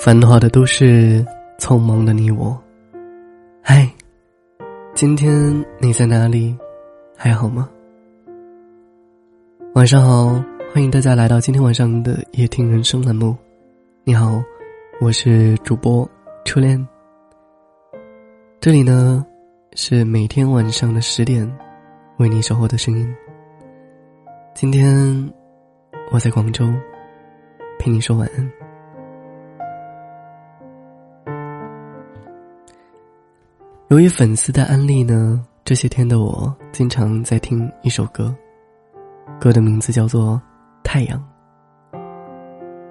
繁华的都市，匆忙的你我。嗨，今天你在哪里？还好吗？晚上好，欢迎大家来到今天晚上的夜听人生栏目。你好，我是主播初恋。这里呢，是每天晚上的十点，为你守候的声音。今天我在广州，陪你说晚安。由于粉丝的安利呢，这些天的我经常在听一首歌，歌的名字叫做《太阳》。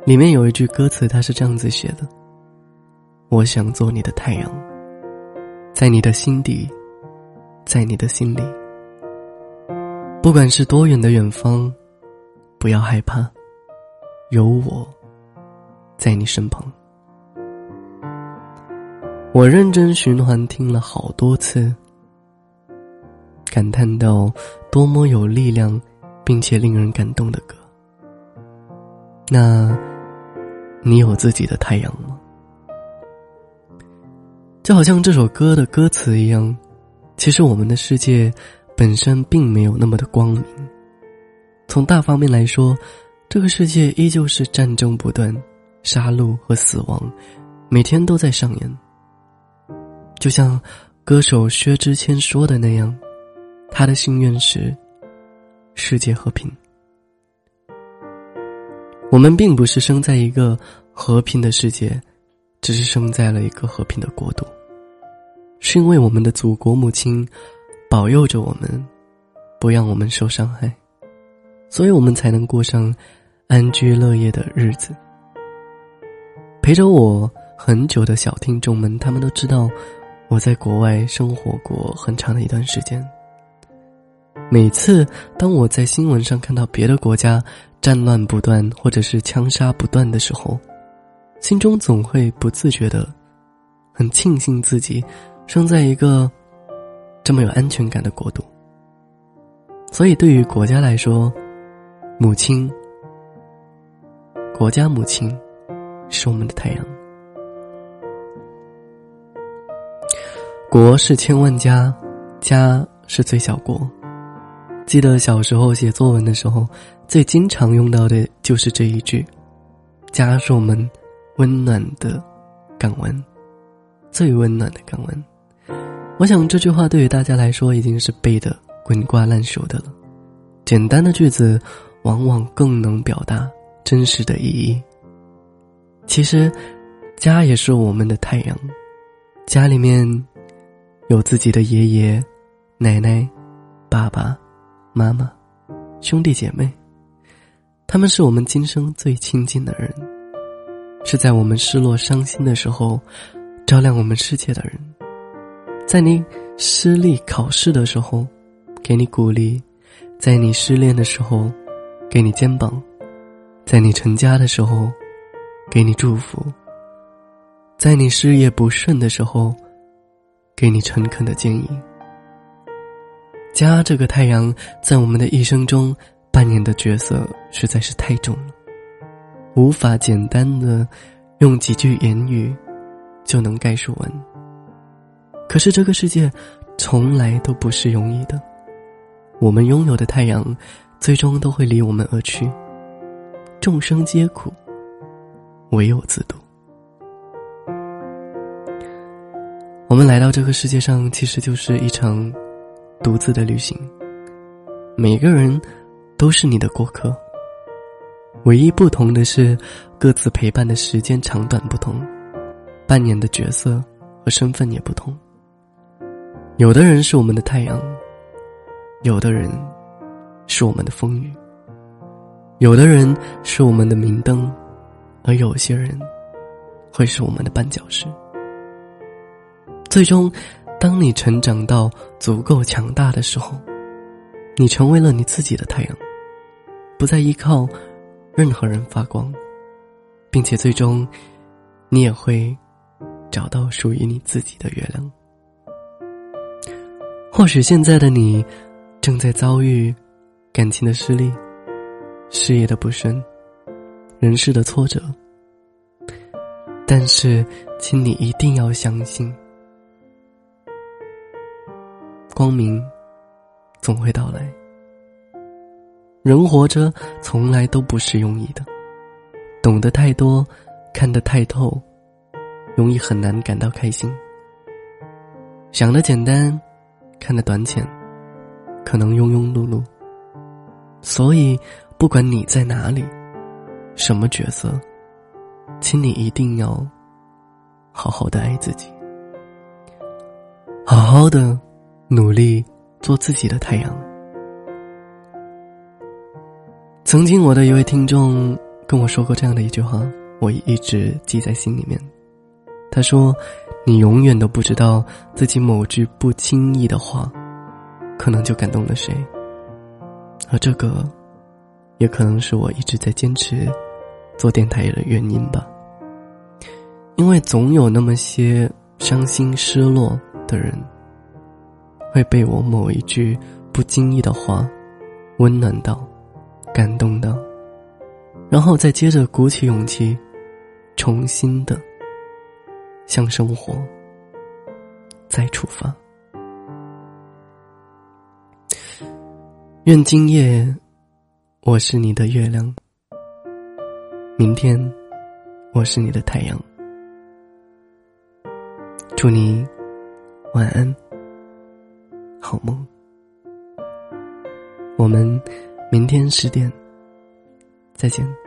里面有一句歌词，它是这样子写的：“我想做你的太阳，在你的心底，在你的心里，不管是多远的远方，不要害怕，有我在你身旁。”我认真循环听了好多次，感叹到多么有力量，并且令人感动的歌。那，你有自己的太阳吗？就好像这首歌的歌词一样，其实我们的世界本身并没有那么的光明。从大方面来说，这个世界依旧是战争不断，杀戮和死亡每天都在上演。就像歌手薛之谦说的那样，他的心愿是世界和平。我们并不是生在一个和平的世界，只是生在了一个和平的国度，是因为我们的祖国母亲保佑着我们，不让我们受伤害，所以我们才能过上安居乐业的日子。陪着我很久的小听众们，他们都知道。我在国外生活过很长的一段时间。每次当我在新闻上看到别的国家战乱不断或者是枪杀不断的时候，心中总会不自觉的很庆幸自己生在一个这么有安全感的国度。所以，对于国家来说，母亲，国家母亲，是我们的太阳。国是千万家，家是最小国。记得小时候写作文的时候，最经常用到的就是这一句：“家是我们温暖的港湾，最温暖的港湾。”我想这句话对于大家来说已经是背的滚瓜烂熟的了。简单的句子，往往更能表达真实的意义。其实，家也是我们的太阳，家里面。有自己的爷爷、奶奶、爸爸妈妈、兄弟姐妹，他们是我们今生最亲近的人，是在我们失落、伤心的时候照亮我们世界的人，在你失利考试的时候给你鼓励，在你失恋的时候给你肩膀，在你成家的时候给你祝福，在你事业不顺的时候。给你诚恳的建议。家这个太阳，在我们的一生中扮演的角色实在是太重了，无法简单的用几句言语就能概述完。可是这个世界从来都不是容易的，我们拥有的太阳，最终都会离我们而去。众生皆苦，唯有自渡。我们来到这个世界上，其实就是一场独自的旅行。每个人都是你的过客，唯一不同的是各自陪伴的时间长短不同，扮演的角色和身份也不同。有的人是我们的太阳，有的人是我们的风雨，有的人是我们的明灯，而有些人会是我们的绊脚石。最终，当你成长到足够强大的时候，你成为了你自己的太阳，不再依靠任何人发光，并且最终，你也会找到属于你自己的月亮。或许现在的你正在遭遇感情的失利、事业的不顺、人事的挫折，但是，请你一定要相信，光明总会到来。人活着从来都不是容易的，懂得太多，看得太透，容易很难感到开心。想的简单，看得短浅，可能庸庸碌碌。所以，不管你在哪里，什么角色，请你一定要好好的爱自己，好好的努力做自己的太阳。曾经，我的一位听众跟我说过这样的一句话，我一直记在心里面。他说。你永远都不知道自己某句不经意的话，可能就感动了谁。而这个，也可能是我一直在坚持做电台的原因吧。因为总有那么些伤心失落的人，会被我某一句不经意的话温暖到、感动到，然后再接着鼓起勇气，重新的。向生活再出发。愿今夜我是你的月亮，明天我是你的太阳。祝你晚安，好梦。我们明天十点再见。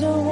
记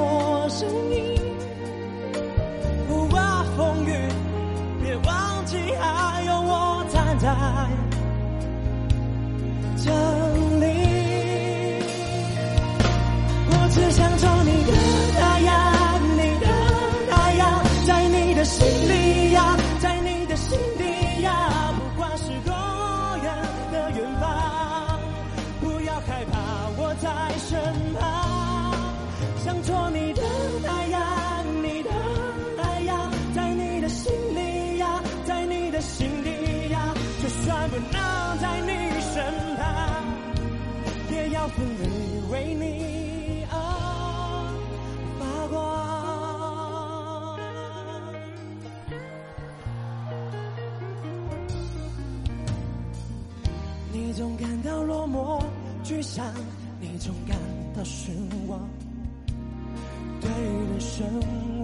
去想，你总感到失望。对人生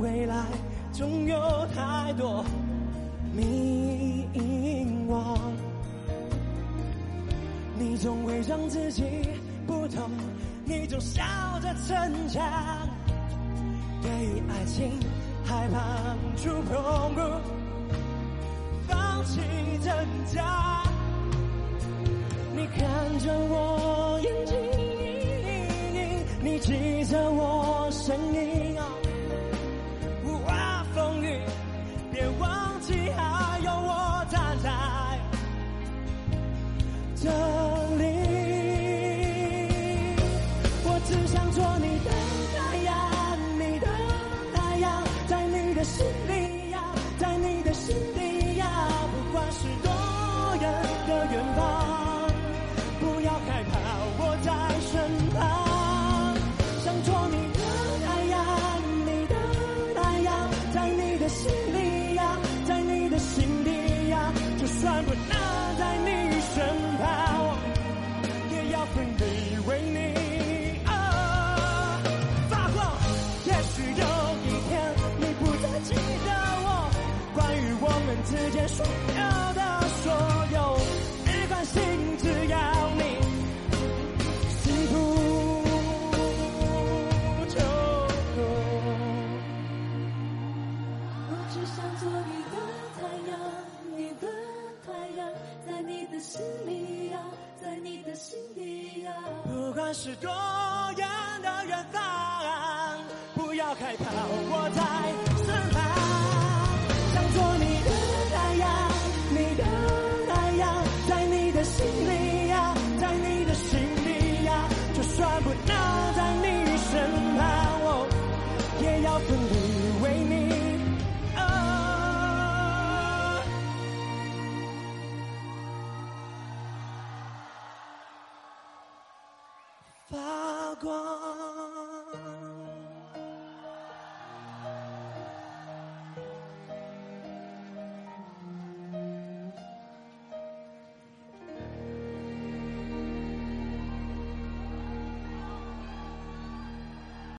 未来，总有太多迷惘。你总伪装自己不懂，你总笑着逞强。对爱情害怕触碰，放弃挣扎。你看着我，你记着我声音啊！不怕风雨，别忘记还有我站在这里。我只想做你的太阳，你的太阳，在你的心就算不能在你身旁，也要奋力为你而发光。也许有一天你不再记得我，关于我们之间说。多远的远方不要害怕。我发光。